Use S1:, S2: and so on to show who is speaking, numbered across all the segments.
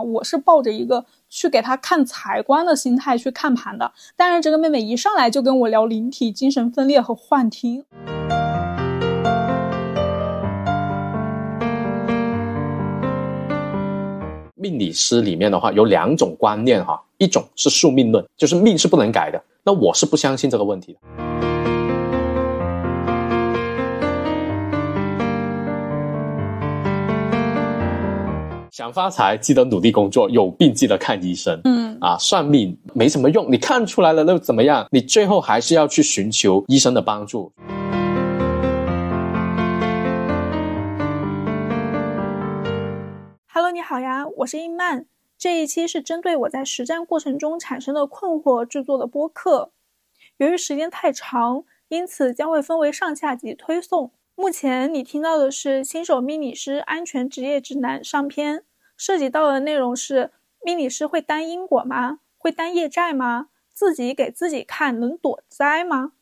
S1: 我是抱着一个去给他看财官的心态去看盘的。但是这个妹妹一上来就跟我聊灵体、精神分裂和幻听。
S2: 命理师里面的话有两种观念哈，一种是宿命论，就是命是不能改的。那我是不相信这个问题的。想发财，记得努力工作；有病记得看医生。
S1: 嗯
S2: 啊，算命没什么用，你看出来了又怎么样？你最后还是要去寻求医生的帮助。
S1: Hello，你好呀，我是英曼。这一期是针对我在实战过程中产生的困惑制作的播客。由于时间太长，因此将会分为上下集推送。目前你听到的是《新手命理师安全职业指南》上篇，涉及到的内容是：命理师会担因果吗？会担业债吗？自己给自己看能躲灾吗？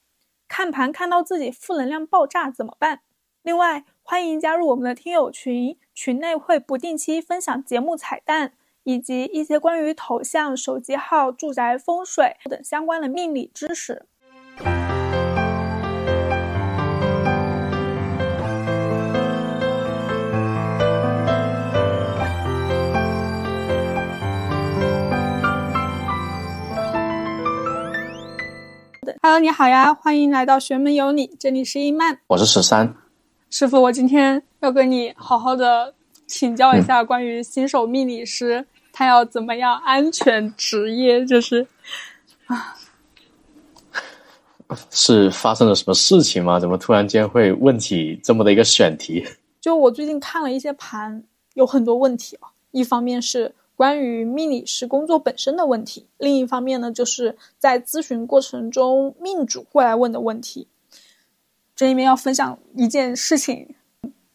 S1: 看盘看到自己负能量爆炸怎么办？另外，欢迎加入我们的听友群。群内会不定期分享节目彩蛋，以及一些关于头像、手机号、住宅风水等相关的命理知识。Hello，你好呀，欢迎来到玄门有你，这里是伊曼，
S2: 我是十三。
S1: 师傅，我今天要跟你好好的请教一下关于新手命理师他要怎么样安全职业，就是啊，
S2: 是发生了什么事情吗？怎么突然间会问起这么的一个选题？
S1: 就我最近看了一些盘，有很多问题啊。一方面是关于命理师工作本身的问题，另一方面呢，就是在咨询过程中命主过来问的问题。这里面要分享一件事情，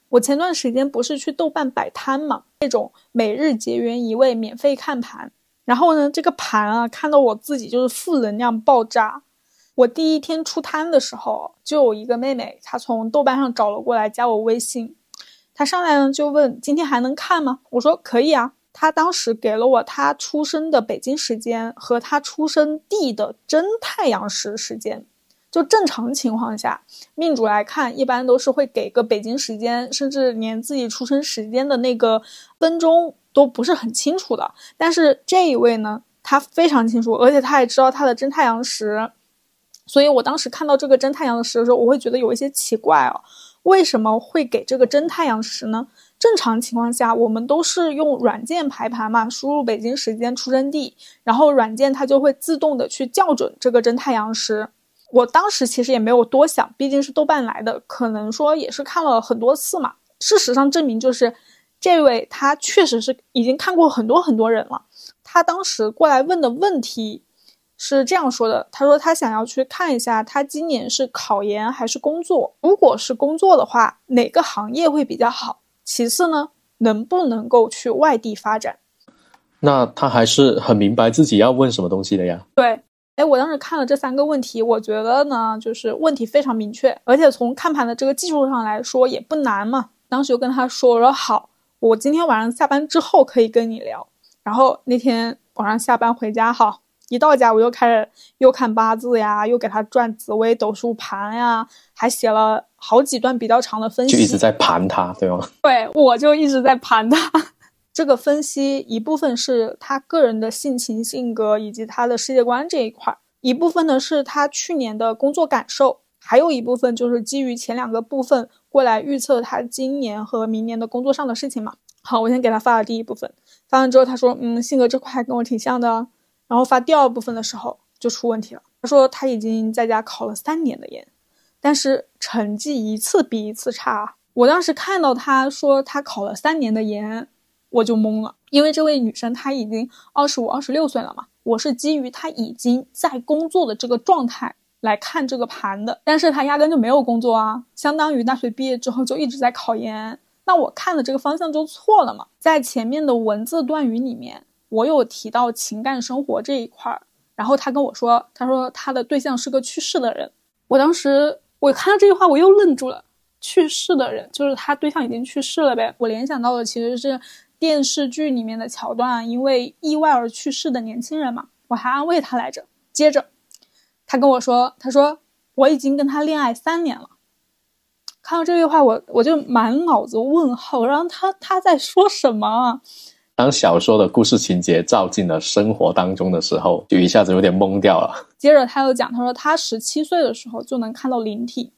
S1: 我前段时间不是去豆瓣摆摊嘛，那种每日结缘一位免费看盘，然后呢，这个盘啊，看到我自己就是负能量爆炸。我第一天出摊的时候，就有一个妹妹，她从豆瓣上找了过来，加我微信，她上来呢就问今天还能看吗？我说可以啊。他当时给了我他出生的北京时间和他出生地的真太阳时时间。就正常情况下，命主来看，一般都是会给个北京时间，甚至连自己出生时间的那个分钟都不是很清楚的。但是这一位呢，他非常清楚，而且他也知道他的真太阳时。所以我当时看到这个真太阳时的时候，我会觉得有一些奇怪哦，为什么会给这个真太阳时呢？正常情况下，我们都是用软件排盘嘛，输入北京时间出生地，然后软件它就会自动的去校准这个真太阳时。我当时其实也没有多想，毕竟是豆瓣来的，可能说也是看了很多次嘛。事实上证明，就是这位他确实是已经看过很多很多人了。他当时过来问的问题是这样说的：他说他想要去看一下，他今年是考研还是工作？如果是工作的话，哪个行业会比较好？其次呢，能不能够去外地发展？
S2: 那他还是很明白自己要问什么东西的呀。
S1: 对。哎，我当时看了这三个问题，我觉得呢，就是问题非常明确，而且从看盘的这个技术上来说也不难嘛。当时就跟他说了，好，我今天晚上下班之后可以跟你聊。然后那天晚上下班回家，哈，一到家我又开始又看八字呀，又给他转紫微斗数盘呀，还写了好几段比较长的分析，
S2: 就一直在盘他，对吗？
S1: 对，我就一直在盘他。这个分析一部分是他个人的性情、性格以及他的世界观这一块，一部分呢是他去年的工作感受，还有一部分就是基于前两个部分过来预测他今年和明年的工作上的事情嘛。好，我先给他发了第一部分，发完之后他说，嗯，性格这块跟我挺像的。然后发第二部分的时候就出问题了，他说他已经在家考了三年的研，但是成绩一次比一次差。我当时看到他说他考了三年的研。我就懵了，因为这位女生她已经二十五、二十六岁了嘛。我是基于她已经在工作的这个状态来看这个盘的，但是她压根就没有工作啊，相当于大学毕业之后就一直在考研。那我看的这个方向就错了嘛。在前面的文字段语里面，我有提到情感生活这一块儿，然后他跟我说，他说他的对象是个去世的人。我当时我看到这句话，我又愣住了。去世的人就是他对象已经去世了呗。我联想到的其实是。电视剧里面的桥段，因为意外而去世的年轻人嘛，我还安慰他来着。接着，他跟我说：“他说我已经跟他恋爱三年了。”看到这句话，我我就满脑子问号，然后他他在说什么？
S2: 当小说的故事情节照进了生活当中的时候，就一下子有点懵掉了。
S1: 接着他又讲，他说他十七岁的时候就能看到灵体，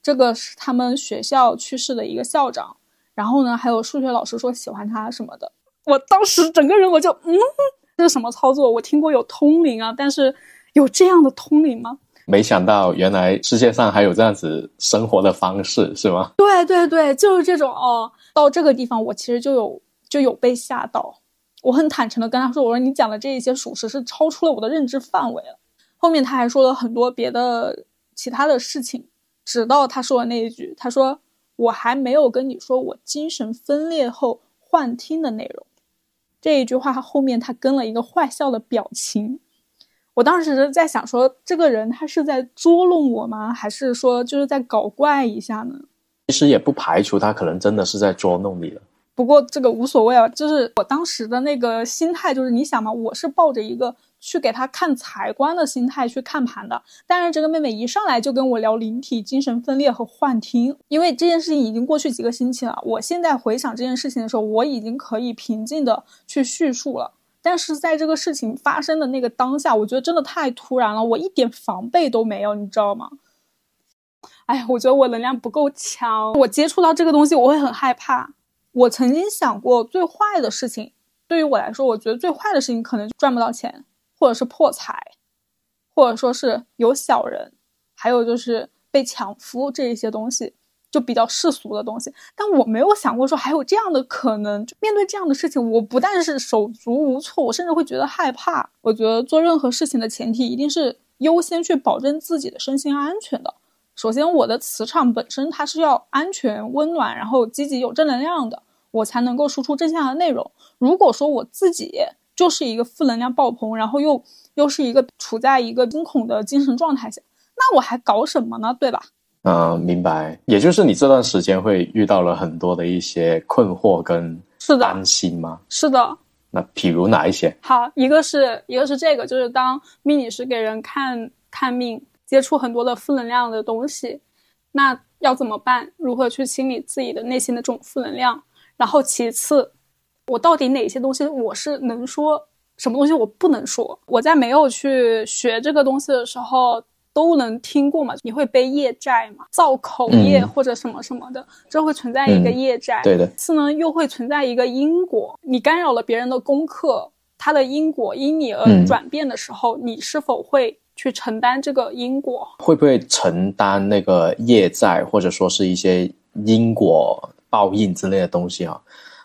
S1: 这个是他们学校去世的一个校长，然后呢还有数学老师说喜欢他什么的。我当时整个人我就嗯，这是什么操作？我听过有通灵啊，但是有这样的通灵吗？
S2: 没想到，原来世界上还有这样子生活的方式，是吗？
S1: 对对对，就是这种哦。到这个地方，我其实就有就有被吓到。我很坦诚的跟他说：“我说你讲的这一些属实是超出了我的认知范围了。”后面他还说了很多别的其他的事情，直到他说的那一句：“他说我还没有跟你说我精神分裂后幻听的内容。”这一句话后面他跟了一个坏笑的表情。我当时在想，说这个人他是在捉弄我吗？还是说就是在搞怪一下呢？
S2: 其实也不排除他可能真的是在捉弄你了。
S1: 不过这个无所谓啊，就是我当时的那个心态，就是你想嘛，我是抱着一个去给他看财官的心态去看盘的。但是这个妹妹一上来就跟我聊灵体、精神分裂和幻听，因为这件事情已经过去几个星期了。我现在回想这件事情的时候，我已经可以平静的去叙述了。但是在这个事情发生的那个当下，我觉得真的太突然了，我一点防备都没有，你知道吗？哎呀，我觉得我能量不够强，我接触到这个东西我会很害怕。我曾经想过最坏的事情，对于我来说，我觉得最坏的事情可能赚不到钱，或者是破财，或者说是有小人，还有就是被抢夫这一些东西。就比较世俗的东西，但我没有想过说还有这样的可能。就面对这样的事情，我不但是手足无措，我甚至会觉得害怕。我觉得做任何事情的前提一定是优先去保证自己的身心安全的。首先，我的磁场本身它是要安全、温暖，然后积极有正能量的，我才能够输出正向的内容。如果说我自己就是一个负能量爆棚，然后又又是一个处在一个惊恐的精神状态下，那我还搞什么呢？对吧？
S2: 嗯，明白。也就是你这段时间会遇到了很多的一些困惑跟
S1: 是的
S2: 担心吗？
S1: 是的。
S2: 那譬如哪一些？
S1: 好，一个是一个是这个，就是当命理师给人看看命，接触很多的负能量的东西，那要怎么办？如何去清理自己的内心的这种负能量？然后其次，我到底哪些东西我是能说，什么东西我不能说？我在没有去学这个东西的时候。都能听过嘛？你会背业债嘛？造口业或者什么什么的，这会存在一个业债。
S2: 对的。
S1: 次呢，又会存在一个因果。你干扰了别人的功课，它的因果因你而转变的时候，你是否会去承担这个因果？
S2: 会不会承担那个业债，或者说是一些因果报应之类的东西啊？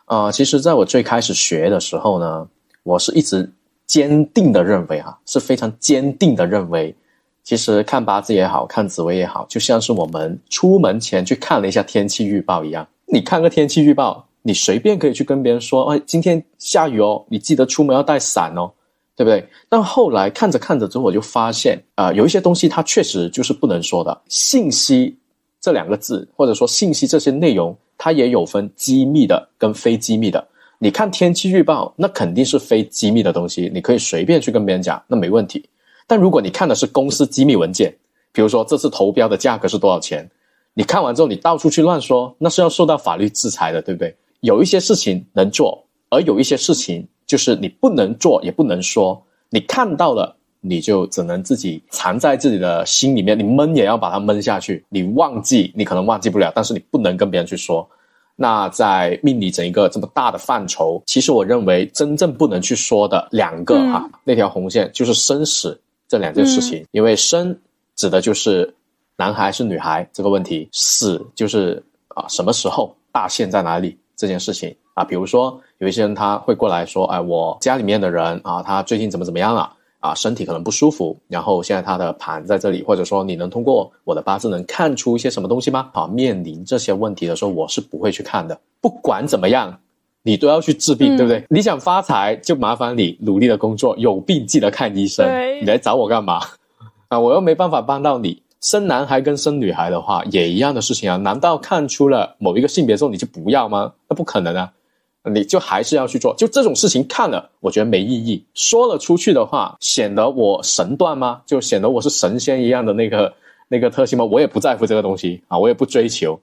S2: 啊，其实在我最开始学的时候呢，我是一直坚定的认为啊，是非常坚定的认为。其实看八字也好看紫微也好，就像是我们出门前去看了一下天气预报一样。你看个天气预报，你随便可以去跟别人说：“哎，今天下雨哦，你记得出门要带伞哦，对不对？”但后来看着看着之后，我就发现啊，有一些东西它确实就是不能说的。信息这两个字，或者说信息这些内容，它也有分机密的跟非机密的。你看天气预报，那肯定是非机密的东西，你可以随便去跟别人讲，那没问题。但如果你看的是公司机密文件，比如说这次投标的价格是多少钱，你看完之后你到处去乱说，那是要受到法律制裁的，对不对？有一些事情能做，而有一些事情就是你不能做也不能说。你看到了，你就只能自己藏在自己的心里面，你闷也要把它闷下去。你忘记，你可能忘记不了，但是你不能跟别人去说。那在命理整一个这么大的范畴，其实我认为真正不能去说的两个哈，那条红线就是生死。这两件事情，因为生指的就是男孩是女孩这个问题，死就是啊什么时候大限在哪里这件事情啊。比如说有一些人他会过来说，哎，我家里面的人啊，他最近怎么怎么样了啊，身体可能不舒服，然后现在他的盘在这里，或者说你能通过我的八字能看出一些什么东西吗？啊，面临这些问题的时候，我是不会去看的。不管怎么样。你都要去治病，对不对？你想发财，就麻烦你努力的工作，有病记得看医生。你来找我干嘛？啊，我又没办法帮到你。生男孩跟生女孩的话，也一样的事情啊。难道看出了某一个性别之后你就不要吗？那不可能啊！你就还是要去做。就这种事情看了，我觉得没意义。说了出去的话，显得我神断吗？就显得我是神仙一样的那个那个特性吗？我也不在乎这个东西啊，我也不追求。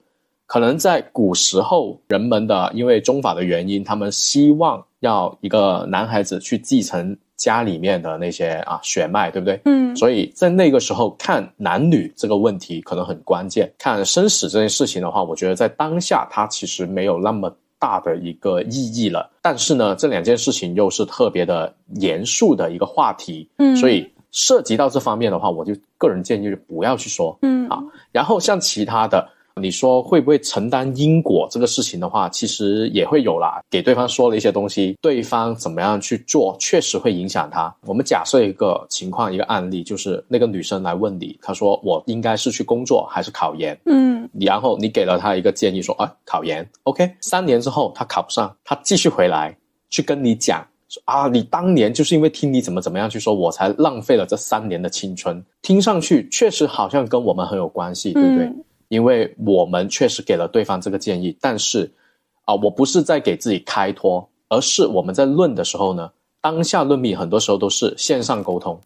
S2: 可能在古时候，人们的因为宗法的原因，他们希望要一个男孩子去继承家里面的那些啊血脉，对不对？
S1: 嗯，
S2: 所以在那个时候看男女这个问题可能很关键。看生死这件事情的话，我觉得在当下它其实没有那么大的一个意义了。但是呢，这两件事情又是特别的严肃的一个话题，
S1: 嗯
S2: 所以涉及到这方面的话，我就个人建议就不要去说。
S1: 嗯
S2: 啊然后像其他的，你说会不会承担因果这个事情的话，其实也会有啦。给对方说了一些东西，对方怎么样去做，确实会影响他。我们假设一个情况，一个案例，就是那个女生来问你，她说我应该是去工作还是考研？
S1: 嗯
S2: 然后你给了她一个建议说啊，考研，OK。三年之后她考不上，她继续回来去跟你讲。啊，你当年就是因为听你怎么怎么样去说，我才浪费了这三年的青春。听上去确实好像跟我们很有关系，对不对？因为我们确实给了对方这个建议，但是啊，我不是在给自己开脱，而是我们在论的时候呢，当下论命很多时候都是线上沟通，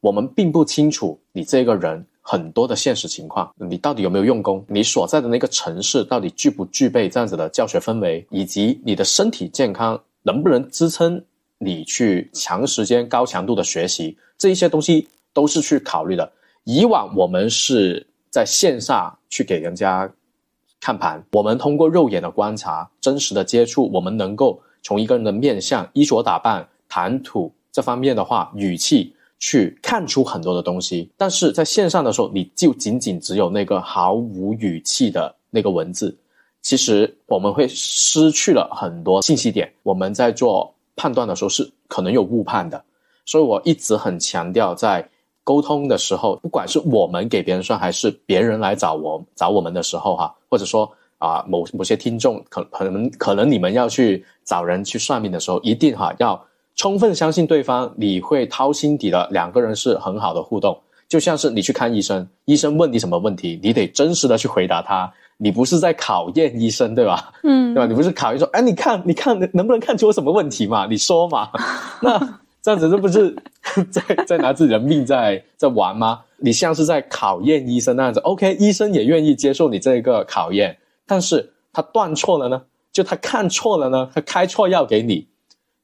S2: 我们并不清楚你这个人很多的现实情况，你到底有没有用功，你所在的那个城市到底具不具备这样子的教学氛围，以及你的身体健康能不能支撑你去长时间高强度的学习，这一些东西都是去考虑的。以往我们是在线下去给人家看盘，我们通过肉眼的观察、真实的接触，我们能够从一个人的面相、衣着打扮、谈吐这方面的话，语气去看出很多的东西。但是在线上的时候，你就仅仅只有那个毫无语气的那个文字，其实我们会失去了很多信息点。我们在做判断的时候是可能有误判的，所以我一直很强调在。沟通的时候，不管是我们给别人算，还是别人来找我找我们的时候，哈，或者说啊，某某些听众可可能可能你们要去找人去算命的时候，一定哈要充分相信对方，你会掏心底的，两个人是很好的互动。就像是你去看医生，医生问你什么问题，你得真实的去回答他，你不是在考验医生，对吧？
S1: 嗯
S2: 对吧？你不是考验说，哎，你看，你看能不能看出我什么问题嘛？你说嘛？那这样子这不是 在在拿自己的命在在玩吗？你像是在考验医生那样子。OK，医生也愿意接受你这个考验，但是他断错了呢？就他看错了呢？他开错药给你，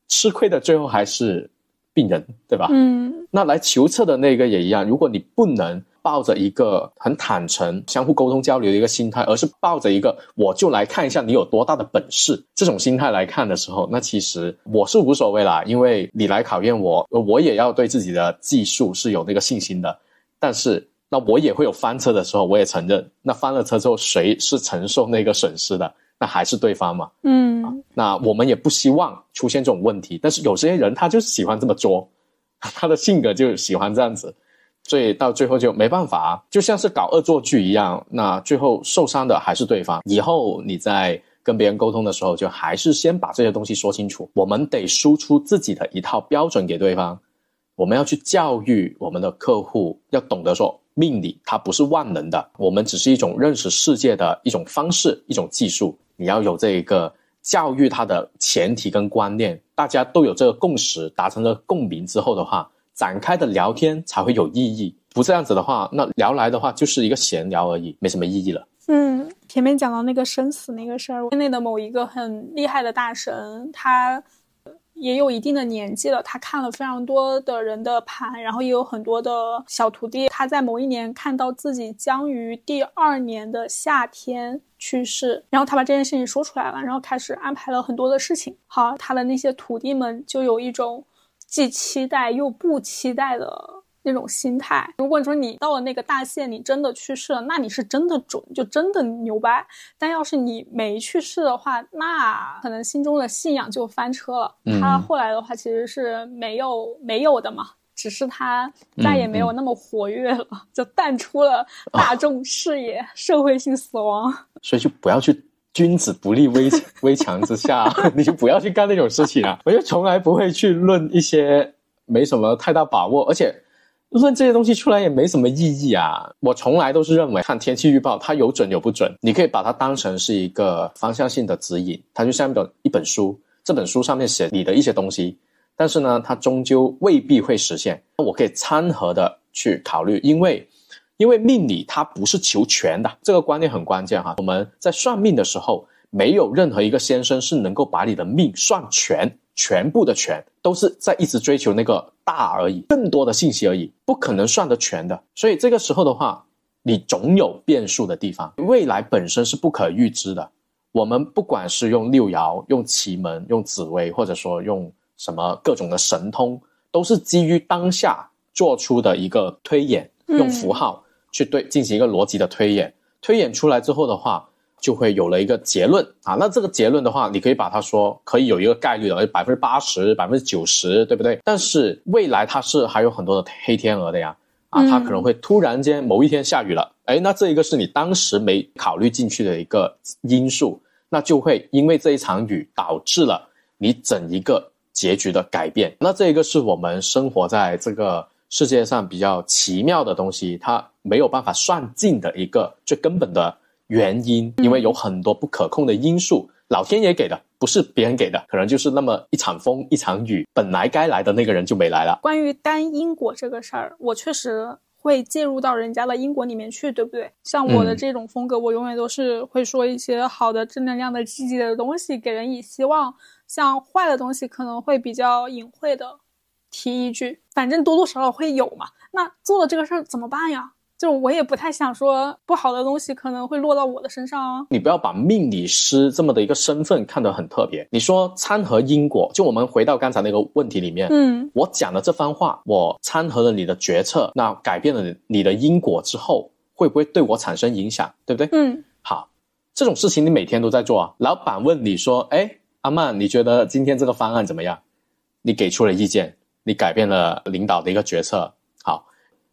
S2: 吃亏的最后还是病人，对吧？
S1: 嗯
S2: 那来求测的那个也一样，如果你不能抱着一个很坦诚、相互沟通交流的一个心态，而是抱着一个我就来看一下你有多大的本事这种心态来看的时候，那其实我是无所谓啦，因为你来考验我，我也要对自己的技术是有那个信心的。但是那我也会有翻车的时候，我也承认，那翻了车之后谁是承受那个损失的？那还是对方嘛。
S1: 嗯
S2: 那我们也不希望出现这种问题，但是有些人他就是喜欢这么作，他的性格就喜欢这样子，所以到最后就没办法，就像是搞恶作剧一样，那最后受伤的还是对方。以后你在跟别人沟通的时候，就还是先把这些东西说清楚，我们得输出自己的一套标准给对方，我们要去教育我们的客户，要懂得说命理它不是万能的，我们只是一种认识世界的一种方式、一种技术，你要有这一个。教育他的前提跟观念，大家都有这个共识，达成了共鸣之后的话，展开的聊天才会有意义。不这样子的话，那聊来的话就是一个闲聊而已，没什么意义了。
S1: 嗯，前面讲到那个生死那个事儿，国内的某一个很厉害的大神，他也有一定的年纪了，他看了非常多的人的盘，然后也有很多的小徒弟。他在某一年看到自己将于第二年的夏天去世，然后他把这件事情说出来了，然后开始安排了很多的事情。好，他的那些徒弟们就有一种既期待又不期待的。那种心态，如果你说你到了那个大限，你真的去世了，那你是真的准，就真的牛掰。但要是你没去世的话，那可能心中的信仰就翻车了。
S2: 嗯
S1: 他后来的话其实是没有没有的嘛，只是他再也没有那么活跃了，就淡出了大众视野，社会性死亡。
S2: 所以就不要去君子不立危 危墙之下，你就不要去干那种事情啊！我就从来不会去论一些没什么太大把握，而且。论这些东西出来也没什么意义啊！我从来都是认为看天气预报，它有准有不准，你可以把它当成是一个方向性的指引，它就像一本一本书，这本书上面写你的一些东西，但是呢，它终究未必会实现。我可以参和的去考虑，因为因为命理它不是求全的，这个观念很关键哈。我们在算命的时候，没有任何一个先生是能够把你的命算全，全部的全都是在一直追求那个大而已，更多的信息而已，不可能算得全的。所以这个时候的话，你总有变数的地方，未来本身是不可预知的。我们不管是用六爻、用奇门、用紫微，或者说用什么各种的神通，都是基于当下做出的一个推演，用符号去对进行一个逻辑的推演。推演出来之后的话，就会有了一个结论啊。那这个结论的话，你可以把它说可以有一个概率的，百分之八十、百分之九十，对不对？但是未来它是还有很多的黑天鹅的呀，啊，它可能会突然间某一天下雨了。哎，那这一个是你当时没考虑进去的一个因素，那就会因为这一场雨导致了你整一个结局的改变。那这一个是我们生活在这个世界上比较奇妙的东西，它没有办法算尽的一个最根本的原因，因为有很多不可控的因素，老天爷给的，不是别人给的，可能就是那么一场风，一场雨，本来该来的那个人就没来了。
S1: 关于单因果这个事儿，我确实。会介入到人家的因果里面去，对不对？像我的这种风格，我永远都是会说一些好的、正能量的、积极的东西，给人以希望。像坏的东西，可能会比较隐晦的提一句，反正多多少少会有嘛。那做了这个事儿怎么办呀？就我也不太想说不好的东西可能会落到我的身上啊。
S2: 你不要把命理师这么的一个身份看得很特别。你说参合因果，就我们回到刚才那个问题里面，
S1: 嗯，
S2: 我讲的这番话，我参合了你的决策，那改变了你的因果之后，会不会对我产生影响？对不对？
S1: 嗯，
S2: 好，这种事情你每天都在做啊。老板问你说，哎，阿曼，你觉得今天这个方案怎么样？你给出了意见，你改变了领导的一个决策。好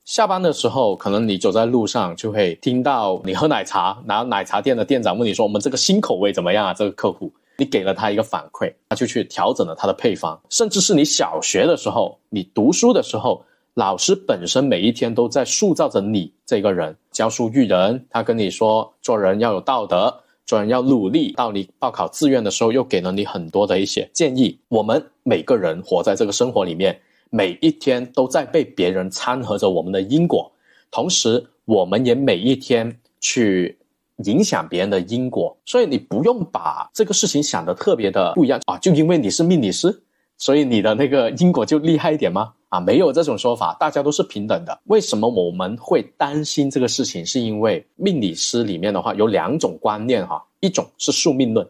S2: 下班的时候，可能你走在路上就会听到你喝奶茶，然后奶茶店的店长问你说：“我们这个新口味怎么样啊？”这个客户，你给了他一个反馈，他就去调整了他的配方。甚至是你小学的时候，你读书的时候，老师本身每一天都在塑造着你这个人，教书育人。他跟你说做人要有道德，做人要努力。到你报考志愿的时候，又给了你很多的一些建议。我们每个人活在这个生活里面。每一天都在被别人掺和着我们的因果，同时我们也每一天去影响别人的因果，所以你不用把这个事情想得特别的不一样啊！就因为你是命理师，所以你的那个因果就厉害一点吗？啊，没有这种说法，大家都是平等的。为什么我们会担心这个事情？是因为命理师里面的话有两种观念哈，一种是宿命论，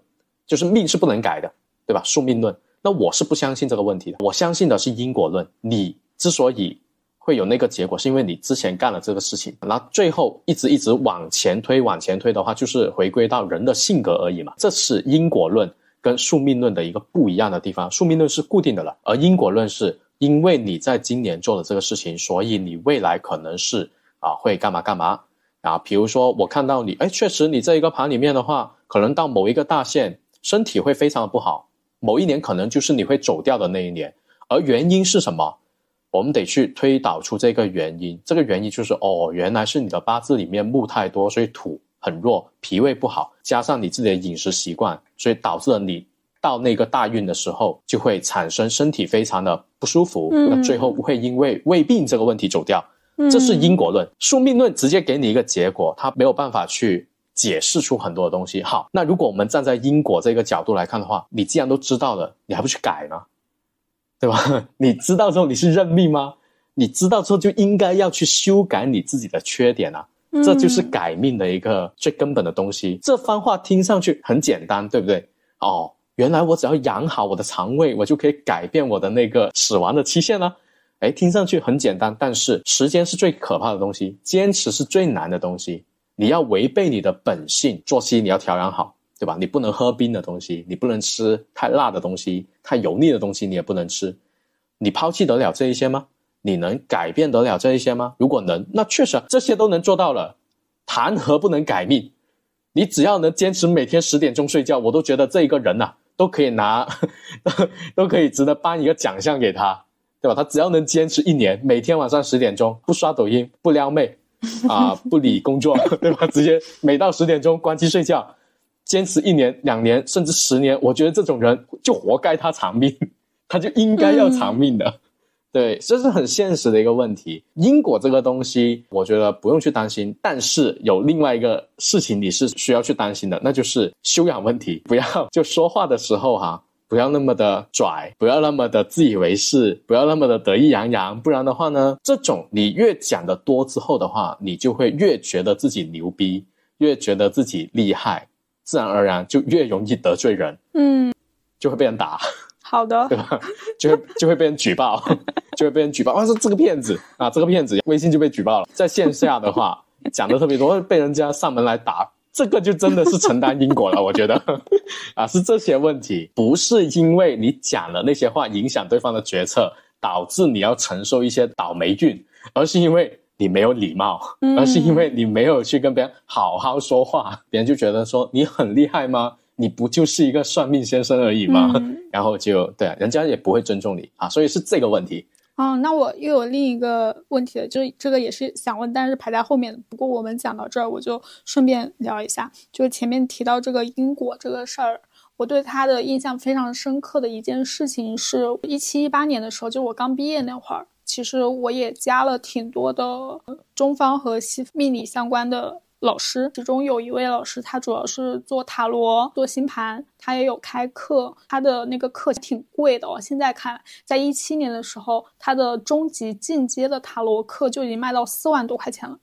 S2: 就是命是不能改的，对吧？宿命论。那我是不相信这个问题的，我相信的是因果论。你之所以会有那个结果，是因为你之前干了这个事情，那最后一直一直往前推，往前推的话，就是回归到人的性格而已嘛。这是因果论跟宿命论的一个不一样的地方。宿命论是固定的了，而因果论是因为你在今年做了这个事情，所以你未来可能是啊会干嘛干嘛啊。比如说我看到你，哎，确实你这一个盘里面的话，可能到某一个大限，身体会非常的不好。某一年可能就是你会走掉的那一年，而原因是什么？我们得去推导出这个原因。这个原因就是哦，原来是你的八字里面木太多，所以土很弱，脾胃不好，加上你自己的饮食习惯，所以导致了你到那个大运的时候就会产生身体非常的不舒服，那最后不会因为胃病这个问题走掉。这是因果论，宿命论直接给你一个结果，它没有办法去。解释出很多的东西。好，那如果我们站在因果这个角度来看的话，你既然都知道了，你还不去改呢？对吧？你知道之后你是认命吗？你知道之后就应该要去修改你自己的缺点啊！这就是改命的一个最根本的东西。这番话听上去很简单，对不对？哦，原来我只要养好我的肠胃，我就可以改变我的那个死亡的期限了。哎，听上去很简单，但是时间是最可怕的东西，坚持是最难的东西。你要违背你的本性，作息你要调养好，对吧？你不能喝冰的东西，你不能吃太辣的东西，太油腻的东西你也不能吃。你抛弃得了这一些吗？你能改变得了这一些吗？如果能，那确实这些都能做到了，谈何不能改命？你只要能坚持每天十点钟睡觉，我都觉得这一个人呐，都可以拿，都可以值得颁一个奖项给他，对吧？他只要能坚持一年，每天晚上十点钟不刷抖音，不撩妹。啊，不理工作，对吧？直接每到十点钟关机睡觉，坚持一年、两年甚至十年，我觉得这种人就活该他偿命，他就应该要偿命的。对，这是很现实的一个问题。因果这个东西，我觉得不用去担心。但是有另外一个事情你是需要去担心的，那就是修养问题。不要就说话的时候哈，不要那么的拽，不要那么的自以为是，不要那么的得意洋洋。不然的话呢，这种你越讲的多之后的话，你就会越觉得自己牛逼，越觉得自己厉害，自然而然就越容易得罪人，
S1: 嗯，
S2: 就会被人打。
S1: 好的，
S2: 对吧？就会就会被人举报，就会被人举报。啊，说这个骗子啊，这个骗子，微信就被举报了。在线下的话，讲的特别多，被人家上门来打，这个就真的是承担因果了。我觉得，啊，是这些问题，不是因为你讲了那些话影响对方的决策，导致你要承受一些倒霉运，而是因为你没有礼貌，而是因为你没有去跟别人好好说话，别人就觉得说你很厉害吗？你不就是一个算命先生而已吗？然后就对啊，人家也不会尊重你啊，所以是这个问题。
S1: 哦，那我又有另一个问题了，就是这个也是想问，但是排在后面的。不过我们讲到这儿，我就顺便聊一下，就是前面提到这个因果这个事儿，我对他的印象非常深刻的一件事情是，一七一八年的时候，就我刚毕业那会儿，其实我也加了挺多的中方和西命理相关的。老师，其中有一位老师，他主要是做塔罗、做星盘，他也有开课，他的那个课挺贵的哦。现在看，在一七年的时候，他的中级进阶的塔罗课就已经卖到四万多块钱了。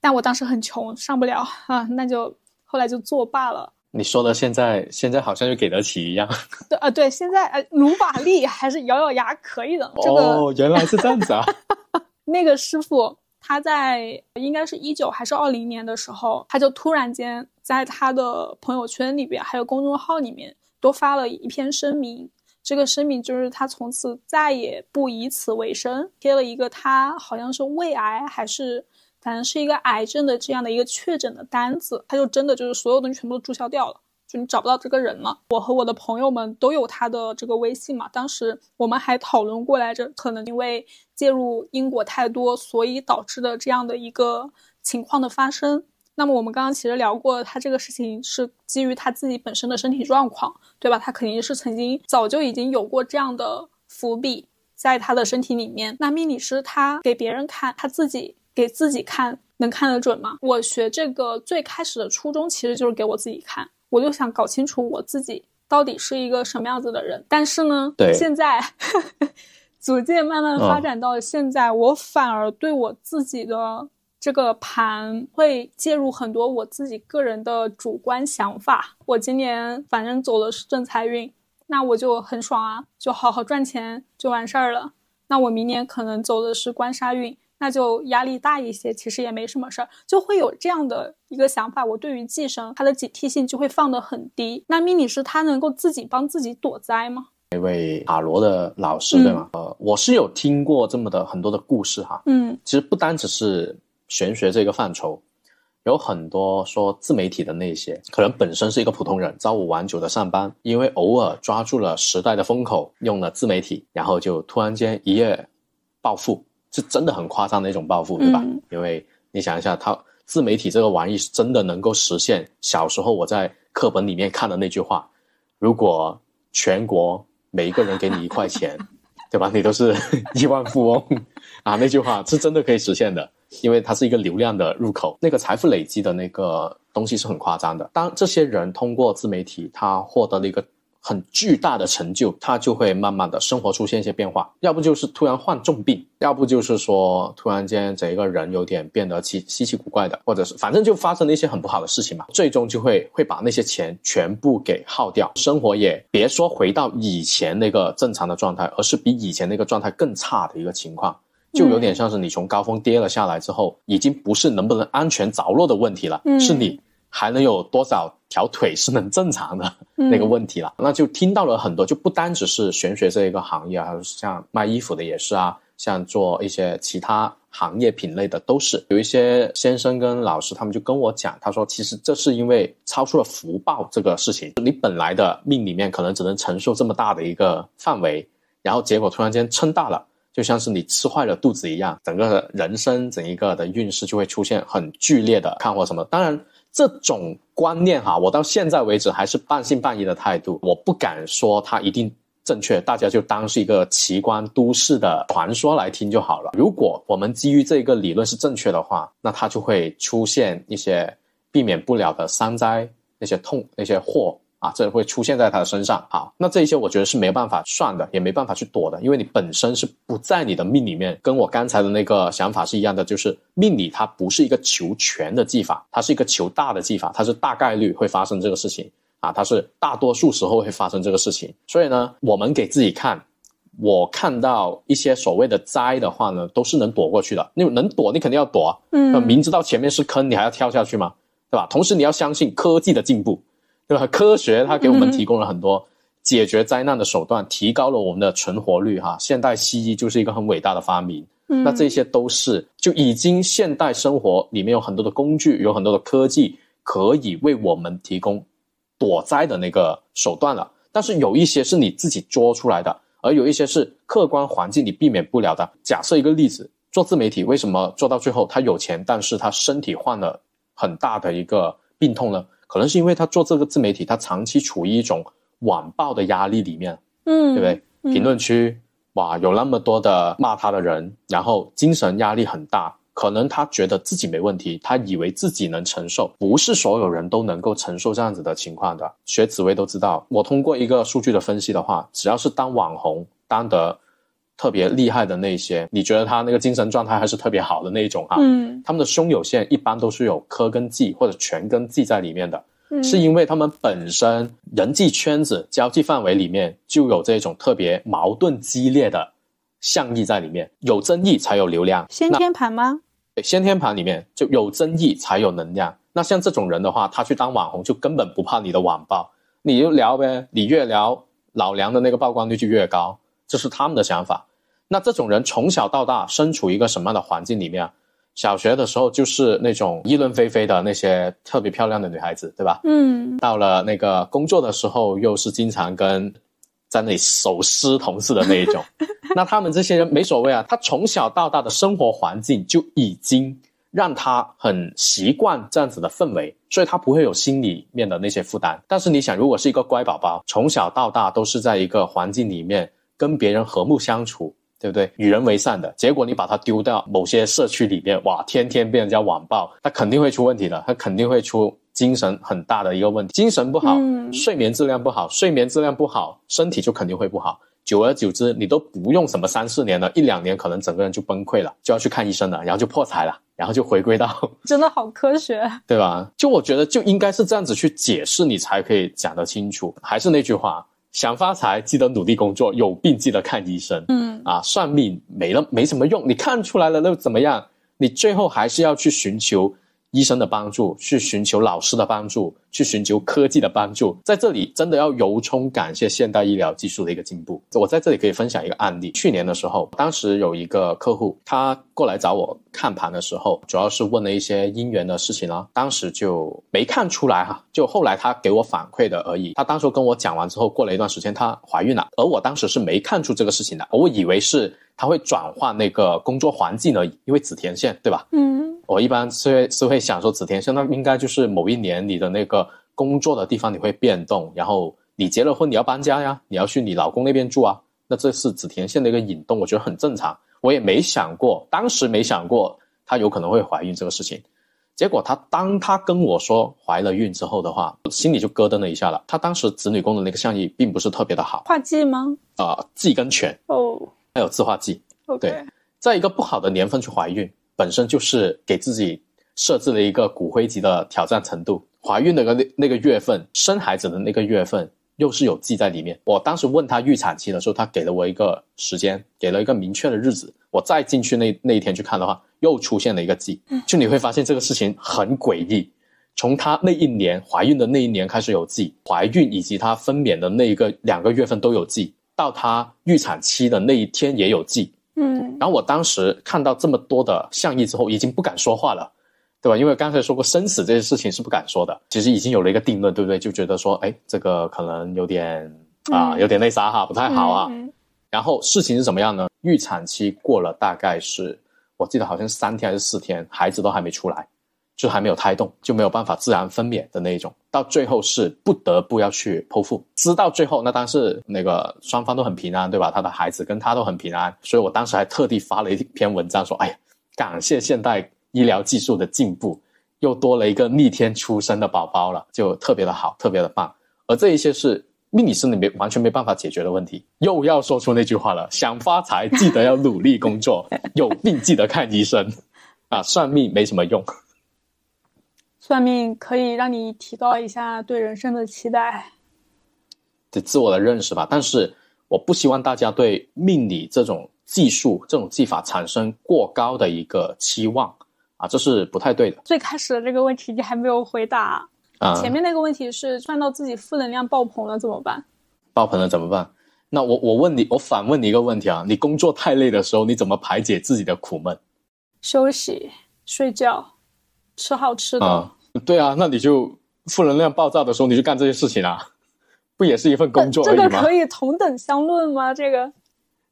S1: 但我当时很穷，上不了啊，那就后来就作罢了。
S2: 你说的现在，现在好像就给得起一样。
S1: 对啊，对，现在呃，努把力还是咬咬牙可以的。
S2: 哦，原来是这样子啊。
S1: 那个师傅。他在应该是一九还是二零年的时候，他就突然间在他的朋友圈里边，还有公众号里面都发了一篇声明。这个声明就是他从此再也不以此为生，贴了一个他好像是胃癌还是反正是一个癌症的这样的一个确诊的单子，他就真的就是所有东西全部都注销掉了。你找不到这个人了。我和我的朋友们都有他的这个微信嘛，当时我们还讨论过来着，可能因为介入因果太多，所以导致的这样的一个情况的发生。那么我们刚刚其实聊过，他这个事情是基于他自己本身的身体状况，对吧？他肯定是曾经早就已经有过这样的伏笔在他的身体里面。那命理师他给别人看，他自己给自己看，能看得准吗？我学这个最开始的初衷其实就是给我自己看。我就想搞清楚我自己到底是一个什么样子的人，但是呢，现在 逐渐慢慢发展到现在，我反而对我自己的这个盘会介入很多我自己个人的主观想法。我今年反正走的是正财运，那我就很爽啊，就好好赚钱就完事儿了。那我明年可能走的是官杀运。那就压力大一些，其实也没什么事儿，就会有这样的一个想法。我对于寄生，它的警惕性就会放得很低。那命理师他能够自己帮自己躲灾吗？
S2: 那位塔罗的老师对吗？呃，我是有听过这么的很多的故事哈。
S1: 嗯，
S2: 其实不单只是玄学这个范畴，有很多说自媒体的那些，可能本身是一个普通人，朝五晚九的上班，因为偶尔抓住了时代的风口，用了自媒体，然后就突然间一夜暴富。是真的很夸张的一种暴富，对吧？因为你想一下，他自媒体这个玩意是真的能够实现小时候我在课本里面看的那句话：如果全国每一个人给你一块钱，对吧？你都是 亿万富翁啊！那句话是真的可以实现的，因为它是一个流量的入口，那个财富累积的那个东西是很夸张的。当这些人通过自媒体，他获得了一个。很巨大的成就，他就会慢慢的生活出现一些变化，要不就是突然患重病，要不就是说突然间整一个人有点变得奇稀奇古怪的，或者是反正就发生了一些很不好的事情嘛，最终就会会把那些钱全部给耗掉，生活也别说回到以前那个正常的状态，而是比以前那个状态更差的一个情况，就有点像是你从高峰跌了下来之后，已经不是能不能安全着落的问题了，是你。还能有多少条腿是能正常的那个问题了？那就听到了很多，就不单只是玄学这一个行业啊，像卖衣服的也是啊，像做一些其他行业品类的都是。有一些先生跟老师，他们就跟我讲，他说其实这是因为超出了福报这个事情，你本来的命里面可能只能承受这么大的一个范围，然后结果突然间撑大了，就像是你吃坏了肚子一样，整个人生整一个的运势就会出现很剧烈的看或什么。当然。这种观念哈，我到现在为止还是半信半疑的态度。我不敢说它一定正确，大家就当是一个奇观都市的传说来听就好了。如果我们基于这个理论是正确的话，那它就会出现一些避免不了的山灾、那些痛、那些祸。啊，这会出现在他的身上。啊，那这一些我觉得是没办法算的，也没办法去躲的，因为你本身是不在你的命里面。跟我刚才的那个想法是一样的，就是命理它不是一个求全的技法，它是一个求大的技法，它是大概率会发生这个事情啊，它是大多数时候会发生这个事情。所以呢，我们给自己看，我看到一些所谓的灾的话呢，都是能躲过去的。你能躲，你肯定要躲。嗯，明知道前面是坑，你还要跳下去吗？对吧？同时你要相信科技的进步。对吧？科学它给我们提供了很多解决灾难的手段，提高了我们的存活率。哈，现代西医就是一个很伟大的发明。那这些都是就已经现代生活里面有很多的工具，有很多的科技可以为我们提供躲灾的那个手段了。但是有一些是你自己作出来的，而有一些是客观环境你避免不了的。假设一个例子，做自媒体为什么做到最后他有钱，但是他身体患了很大的一个病痛呢？可能是因为他做这个自媒体，他长期处于一种网暴的压力里面，嗯，对不对？评论区哇，有那么多的骂他的人，然后精神压力很大。可能他觉得自己没问题，他以为自己能承受，不是所有人都能够承受这样子的情况的。学紫薇都知道，我通过一个数据的分析的话，只要是当网红当得特别厉害的那些，你觉得他那个精神状态还是特别好的那一种啊？嗯，他们的胸有线一般都是有科跟技或者全跟技在里面的，是因为他们本身人际圈子、交际范围里面就有这种特别矛盾激烈的象意在里面，有争议才有流量。
S1: 先天盘吗？
S2: 对，先天盘里面就有争议才有能量。那像这种人的话，他去当网红就根本不怕你的网暴，你就聊呗，你越聊，老梁的那个曝光率就越高。这是他们的想法。那这种人从小到大身处一个什么样的环境里面？小学的时候就是那种议论纷纷的那些特别漂亮的女孩子，对吧？嗯。到了那个工作的时候，又是经常跟在那里手撕同事的那一种。那他们这些人没所谓啊，他从小到大的生活环境就已经让他很习惯这样子的氛围，所以他不会有心里面的那些负担。但是你想，如果是一个乖宝宝，从小到大都是在一个环境里面。跟别人和睦相处，对不对？与人为善的结果，你把它丢到某些社区里面，哇，天天被人家网暴，他肯定会出问题的，他肯定会出精神很大的一个问题，精神不好，睡眠质量不好，睡眠质量不好，身体就肯定会不好。久而久之，你都不用什么三四年了，一两年可能整个人就崩溃了，就要去看医生了，然后就破财了，然后就回归到
S1: 真的好科学，
S2: 对吧？就我觉得就应该是这样子去解释，你才可以讲得清楚。还是那句话。想发财，记得努力工作；有病，记得看医生。嗯，啊，算命没了没什么用，你看出来了又怎么样？你最后还是要去寻求。医生的帮助，去寻求老师的帮助，去寻求科技的帮助，在这里真的要由衷感谢现代医疗技术的一个进步。我在这里可以分享一个案例。去年的时候，当时有一个客户，他过来找我看盘的时候，主要是问了一些姻缘的事情啊。当时就没看出来哈，就后来他给我反馈的而已。他当时跟我讲完之后，过了一段时间，她怀孕了，而我当时是没看出这个事情的，我以为是他会转换那个工作环境而已，因为子田线，对吧？嗯。我一般是会是会想说，子田线那应该就是某一年你的那个工作的地方你会变动，然后你结了婚你要搬家呀，你要去你老公那边住啊，那这是子田线的一个引动，我觉得很正常。我也没想过，当时没想过她有可能会怀孕这个事情。结果她当她跟我说怀了孕之后的话，心里就咯噔了一下了。她当时子女宫的那个相意并不是特别的好，
S1: 化忌吗？
S2: 啊，忌跟权哦，还有自化剂。对，在一个不好的年份去怀孕。本身就是给自己设置了一个骨灰级的挑战程度。怀孕的个那那个月份，生孩子的那个月份，又是有记在里面。我当时问他预产期的时候，他给了我一个时间，给了一个明确的日子。我再进去那那一天去看的话，又出现了一个记。就你会发现这个事情很诡异。从她那一年怀孕的那一年开始有记，怀孕以及她分娩的那一个两个月份都有记，到她预产期的那一天也有记。嗯，然后我当时看到这么多的象意之后，已经不敢说话了，对吧？因为刚才说过生死这些事情是不敢说的，其实已经有了一个定论，对不对？就觉得说，哎，这个可能有点啊，有点那啥哈，不太好啊。然后事情是怎么样呢？预产期过了，大概是我记得好像三天还是四天，孩子都还没出来，就还没有胎动，就没有办法自然分娩的那一种，到最后是不得不要去剖腹。知道最后，那当然是那个双方都很平安，对吧？他的孩子跟他都很平安，所以我当时还特地发了一篇文章说：“哎呀，感谢现代医疗技术的进步，又多了一个逆天出生的宝宝了，就特别的好，特别的棒。”而这一些是命理师里面完全没办法解决的问题。又要说出那句话了：想发财，记得要努力工作；有病记得看医生。啊，算命没什么用。
S1: 算命可以让你提高一下对人生的期待，
S2: 对自我的认识吧。但是我不希望大家对命理这种技术、这种技法产生过高的一个期望啊，这是不太对的。
S1: 最开始的这个问题你还没有回答
S2: 啊，
S1: 前面那个问题是算到自己负能量爆棚了怎么办？
S2: 爆棚了怎么办？那我我问你，我反问你一个问题啊，你工作太累的时候，你怎么排解自己的苦闷？
S1: 休息、睡觉。吃好吃的
S2: 啊，对啊，那你就负能量爆炸的时候，你就干这些事情啊，不也是一份工作而已
S1: 吗？这个可以同等相论吗？这个，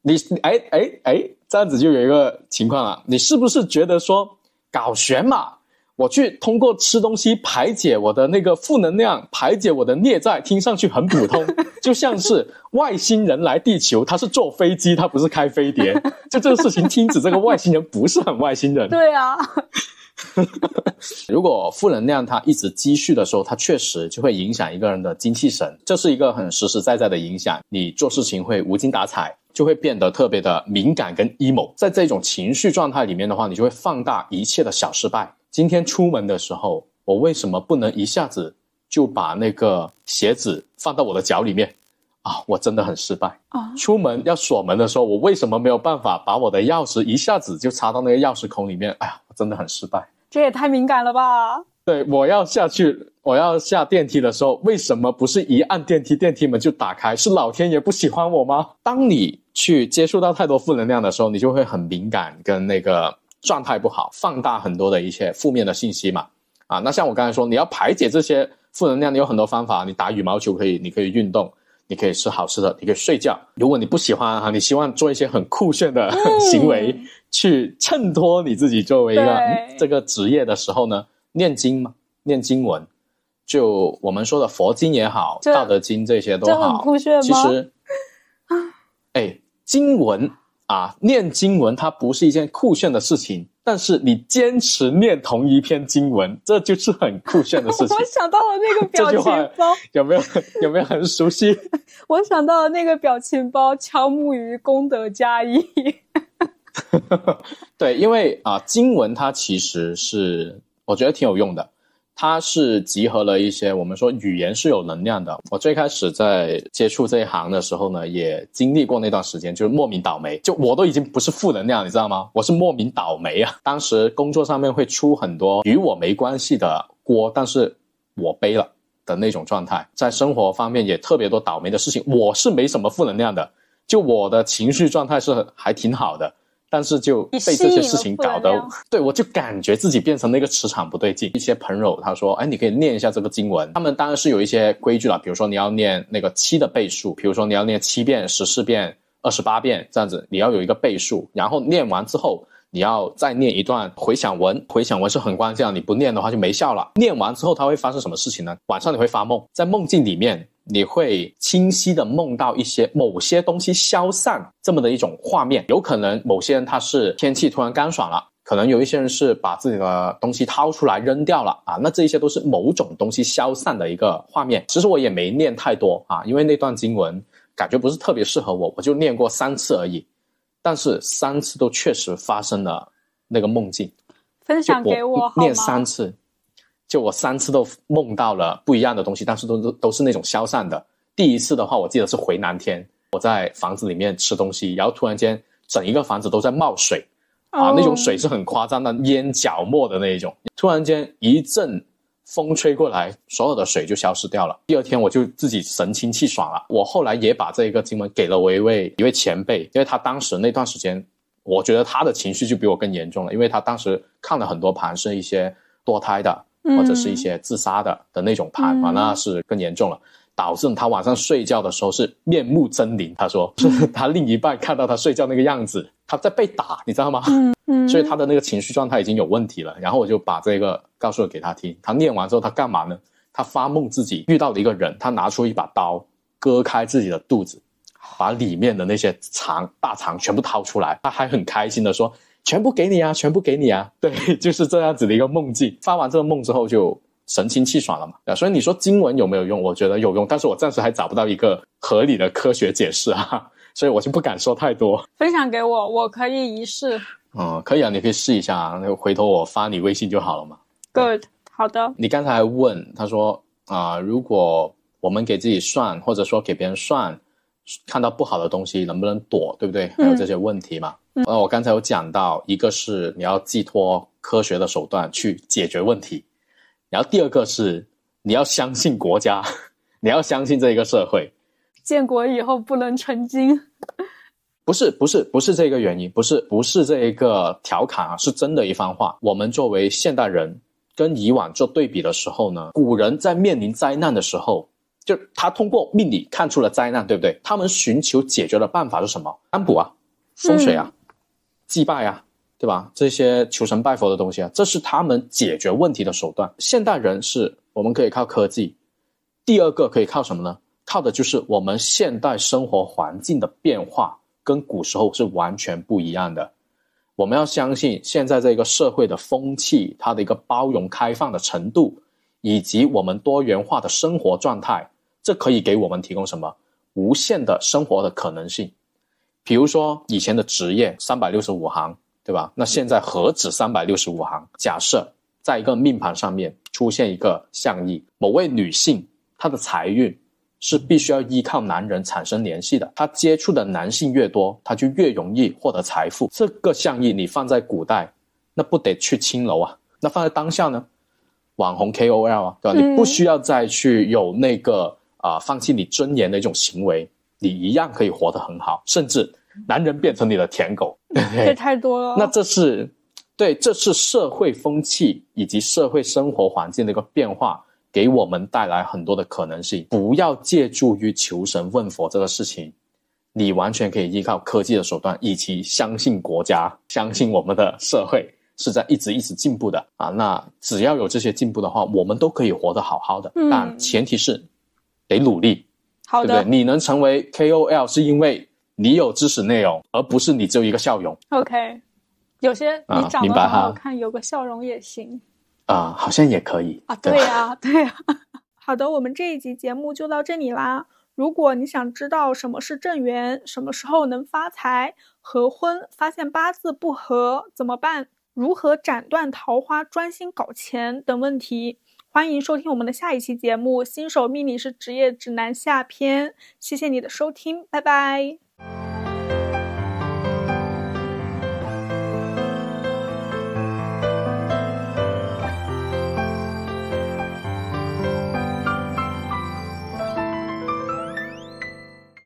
S2: 你哎哎哎，这样子就有一个情况了，你是不是觉得说搞玄嘛？我去通过吃东西排解我的那个负能量，排解我的孽债，听上去很普通，就像是外星人来地球，他是坐飞机，他不是开飞碟，就这个事情听着，这个外星人不是很外星人。
S1: 对啊。
S2: 如果负能量它一直积蓄的时候，它确实就会影响一个人的精气神，这是一个很实实在在的影响。你做事情会无精打采，就会变得特别的敏感跟 emo。在这种情绪状态里面的话，你就会放大一切的小失败。今天出门的时候，我为什么不能一下子就把那个鞋子放到我的脚里面？啊，我真的很失败啊！出门要锁门的时候，我为什么没有办法把我的钥匙一下子就插到那个钥匙孔里面？哎呀，我真的很失败。
S1: 这也太敏感了吧！
S2: 对，我要下去，我要下电梯的时候，为什么不是一按电梯，电梯门就打开？是老天爷不喜欢我吗？当你去接触到太多负能量的时候，你就会很敏感，跟那个状态不好，放大很多的一些负面的信息嘛。啊，那像我刚才说，你要排解这些负能量，你有很多方法，你打羽毛球可以，你可以运动，你可以吃好吃的，你可以睡觉。如果你不喜欢哈，你希望做一些很酷炫的 行为。去衬托你自己作为一个这个职业的时候呢，念经嘛，念经文，就我们说的佛经也好，道德经这些都好，其实，哎，经文啊，念经文它不是一件酷炫的事情，但是你坚持念同一篇经文，这就是很酷炫的事情。
S1: 我想到了那个 表情包，
S2: 有没有有没有很熟悉？
S1: 我想到了那个表情包，敲木鱼功德加一。
S2: 对，因为啊，经文它其实是我觉得挺有用的，它是集合了一些我们说语言是有能量的。我最开始在接触这一行的时候呢，也经历过那段时间，就是莫名倒霉，就我都已经不是负能量，你知道吗？我是莫名倒霉啊！当时工作上面会出很多与我没关系的锅，但是我背了的那种状态，在生活方面也特别多倒霉的事情。我是没什么负能量的，就我的情绪状态是还挺好的。但是就被这些事情搞得，对我就感觉自己变成那个磁场不对劲。一些朋友他说：“哎，你可以念一下这个经文。”他们当然是有一些规矩了，比如说你要念那个七的倍数，比如说你要念七遍、十四遍、二十八遍这样子，你要有一个倍数。然后念完之后，你要再念一段 回想文，回想文是很关键，你不念的话就没效了。念完之后，它会发生什么事情呢？晚上你会发梦，在梦境里面。你会清晰的梦到一些某些东西消散这么的一种画面，有可能某些人他是天气突然干爽了，可能有一些人是把自己的东西掏出来扔掉了啊，那这一些都是某种东西消散的一个画面。其实我也没念太多啊，因为那段经文感觉不是特别适合我，我就念过三次而已，但是三次都确实发生了那个梦境。
S1: 分享给我
S2: 念三次。就我三次都梦到了不一样的东西，但是都都都是那种消散的。第一次的话，我记得是回南天，我在房子里面吃东西，然后突然间整一个房子都在冒水，啊，那种水是很夸张的，淹脚没的那一种。突然间一阵风吹过来，所有的水就消失掉了。第二天我就自己神清气爽了。我后来也把这一个经文给了我一位一位前辈，因为他当时那段时间，我觉得他的情绪就比我更严重了，因为他当时看了很多盘，是一些堕胎的。或者是一些自杀的的那种盘啊，那是更严重了。导致他晚上睡觉的时候是面目狰狞。他说 是他另一半看到他睡觉那个样子，他在被打，你知道吗？
S1: 嗯嗯，
S2: 所以他的那个情绪状态已经有问题了。然后我就把这个告诉了给他听。他念完之后，他干嘛呢？他发梦自己遇到了一个人，他拿出一把刀割开自己的肚子，把里面的那些肠大肠全部掏出来。他还很开心的说。全部给你啊，全部给你啊！对，就是这样子的一个梦境。发完这个梦之后，就神清气爽了嘛。啊，所以你说经文有没有用？我觉得有用，但是我暂时还找不到一个合理的科学解释啊，所以我就不敢说太多。
S1: 分享给我，我可以一试。
S2: 嗯，可以啊，你可以试一下，那回头我发你微信就好了嘛。
S1: Good，好的。
S2: 你刚才问他说啊，如果我们给自己算，或者说给别人算，看到不好的东西能不能躲，对不对？还有这些问题嘛。呃，我刚才有讲到，一个是你要寄托科学的手段去解决问题，然后第二个是你要相信国家，你要相信这个社会。
S1: 建国以后不能成精，
S2: 不是不是不是这个原因，不是不是这一个调侃啊，是真的一番话。我们作为现代人跟以往做对比的时候呢，古人在面临灾难的时候，就他通过命理看出了灾难，对不对？他们寻求解决的办法是什么？占卜啊，风水啊。祭拜啊，对吧？这些求神拜佛的东西啊，这是他们解决问题的手段。现代人是我们可以靠科技，第二个可以靠什么呢？靠的就是我们现代生活环境的变化，跟古时候是完全不一样的。我们要相信现在这个社会的风气，它的一个包容开放的程度，以及我们多元化的生活状态，这可以给我们提供什么无限的生活的可能性。比如说以前的职业三百六十五行，对吧？那现在何止三百六十五行？假设在一个命盘上面出现一个象意，某位女性她的财运是必须要依靠男人产生联系的，她接触的男性越多，她就越容易获得财富。这个象意你放在古代，那不得去青楼啊？那放在当下呢？网红 KOL 啊，对吧？你不需要再去有那个啊放弃你尊严的一种行为。你一样可以活得很好，甚至男人变成你的舔狗，
S1: 这太多了。
S2: 那这是对，这是社会风气以及社会生活环境的一个变化，给我们带来很多的可能性。不要借助于求神问佛这个事情，你完全可以依靠科技的手段，以及相信国家，相信我们的社会是在一直一直进步的啊。那只要有这些进步的话，我们都可以活得好好的。但前提是得努力。
S1: 对
S2: 不对？你能成为 KOL 是因为你有知识内容，而不是你只有一个笑容。
S1: OK，有些你长得很好看，有个笑容也行。
S2: 啊，好像也可以
S1: 啊。对呀，对 呀。好的，我们这一集节目就到这里啦。如果你想知道什么是正缘，什么时候能发财、合婚、发现八字不合怎么办、如何斩断桃花、专心搞钱等问题。欢迎收听我们的下一期节目《新手命理师职业指南》下篇。谢谢你的收听，拜拜。